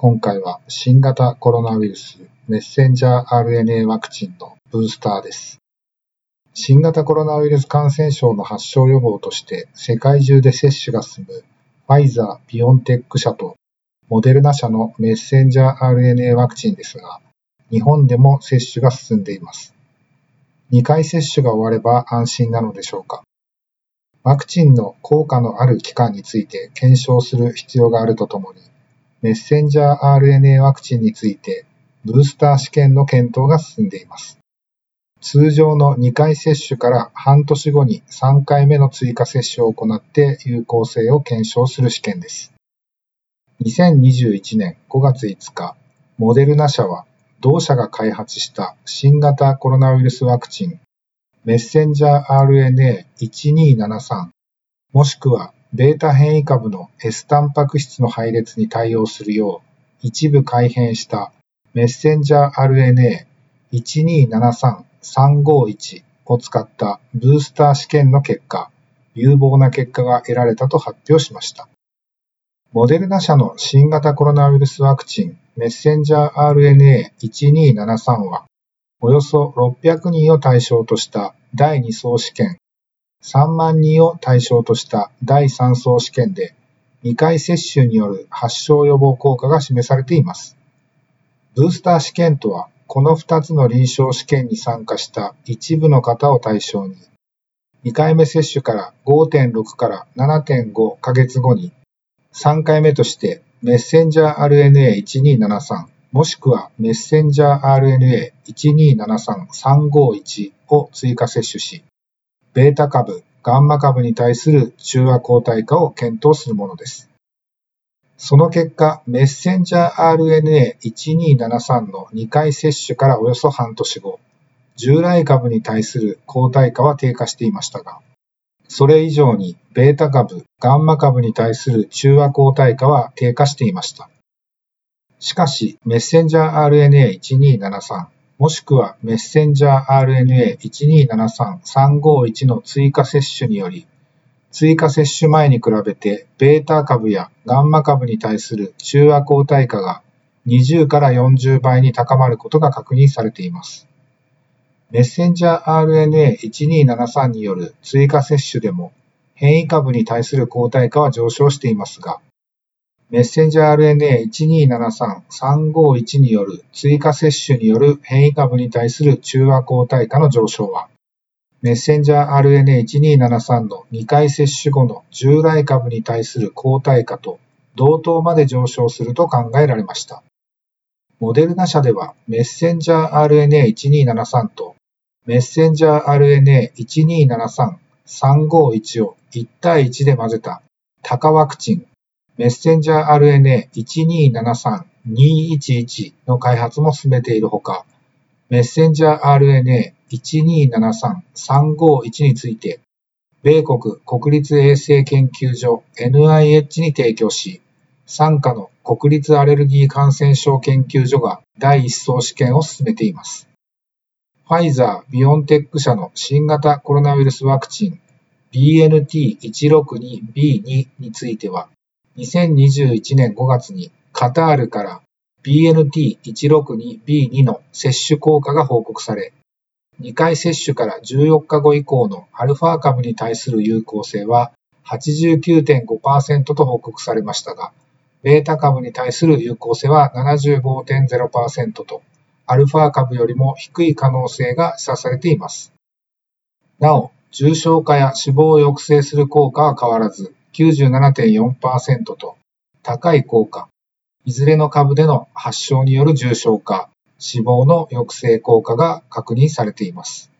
今回は新型コロナウイルスメッセンジャー RNA ワクチンのブースターです。新型コロナウイルス感染症の発症予防として世界中で接種が進むファイザー・ビオンテック社とモデルナ社のメッセンジャー RNA ワクチンですが、日本でも接種が進んでいます。2回接種が終われば安心なのでしょうか。ワクチンの効果のある期間について検証する必要があるとともに、メッセンジャー RNA ワクチンについて、ブースター試験の検討が進んでいます。通常の2回接種から半年後に3回目の追加接種を行って有効性を検証する試験です。2021年5月5日、モデルナ社は同社が開発した新型コロナウイルスワクチンメッセンジャー RNA1273 もしくはベータ変異株の S タンパク質の配列に対応するよう一部改変したメッセンジャー RNA1273351 を使ったブースター試験の結果、有望な結果が得られたと発表しました。モデルナ社の新型コロナウイルスワクチンメッセンジャー RNA1273 は、およそ600人を対象とした第2層試験3万人を対象とした第3層試験で2回接種による発症予防効果が示されています。ブースター試験とは、この2つの臨床試験に参加した一部の方を対象に、2回目接種から5.6から7.5ヶ月後に、3回目としてメッセンジャー RNA1273 もしくはメッセンジャー RNA1273351 を追加接種し、ベータ株、ガンマ株に対する中和抗体価を検討するものです。その結果、メッセンジャー RNA1273 の2回接種からおよそ半年後、従来株に対する抗体価は低下していましたが、それ以上にベータ株、ガンマ株に対する中和抗体価は低下していました。しかし、メッセンジャー RNA1273 もしくはメッセンジャー RNA1273351 の追加接種により、追加接種前に比べてベータ株やガンマ株に対する中和抗体価が20から40倍に高まることが確認されています。メッセンジャー RNA1273 による追加接種でも変異株に対する抗体価は上昇していますが、メッセンジャー RNA1273351 による追加接種による変異株に対する中和抗体価の上昇は、メッセンジャー RNA1273 の2回接種後の従来株に対する抗体価と同等まで上昇すると考えられました。モデルナ社ではメッセンジャー RNA1273 とメッセンジャー RNA1273351 を1対1で混ぜたタカワクチンメッセンジャー RNA1273211 の開発も進めているほか、メッセンジャー RNA1273351 について、米国国立衛生研究所 NIH に提供し、傘下の国立アレルギー感染症研究所が第一層試験を進めています。ファイザー・ビオンテック社の新型コロナウイルスワクチン BNT162B2 については、2021年5月にカタールから BNT162B2 の接種効果が報告され、2回接種から14日後以降のアルファ株に対する有効性は89.5%と報告されましたが、ベータ株に対する有効性は75.0%と、アルファ株よりも低い可能性が示唆されています。なお、重症化や死亡を抑制する効果は変わらず、97.4%と高い効果、いずれの株での発症による重症化、死亡の抑制効果が確認されています。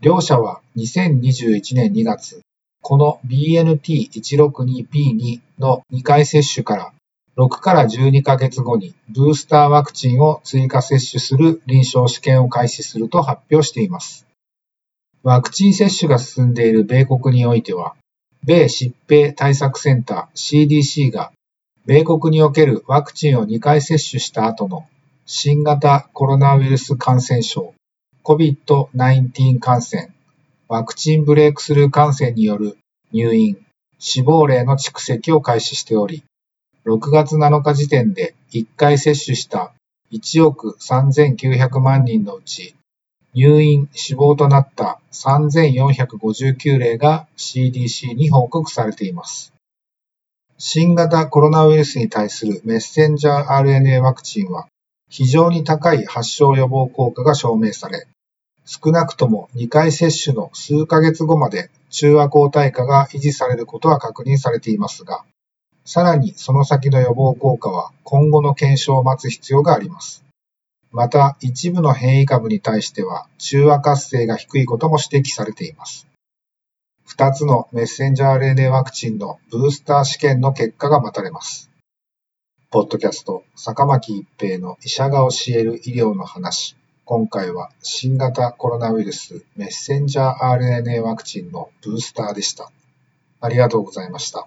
両社は2021年2月、この BNT162B2 の2回接種から6から12ヶ月後にブースターワクチンを追加接種する臨床試験を開始すると発表しています。ワクチン接種が進んでいる米国においては、米疾病対策センター CDC が米国におけるワクチンを2回接種した後の新型コロナウイルス感染症 COVID-19 感染、ワクチンブレイクスルー感染による入院、死亡例の蓄積を開始しており、6月7日時点で1回接種した1億3900万人のうち、入院、死亡となった3459例が CDC に報告されています。新型コロナウイルスに対するメッセンジャー RNA ワクチンは非常に高い発症予防効果が証明され、少なくとも2回接種の数ヶ月後まで中和抗体価が維持されることは確認されていますが、さらにその先の予防効果は今後の検証を待つ必要があります。また、一部の変異株に対しては中和活性が低いことも指摘されています。2つのメッセンジャー RNA ワクチンのブースター試験の結果が待たれます。ポッドキャスト、坂巻一平の医者が教える医療の話。今回は新型コロナウイルスメッセンジャー RNA ワクチンのブースターでした。ありがとうございました。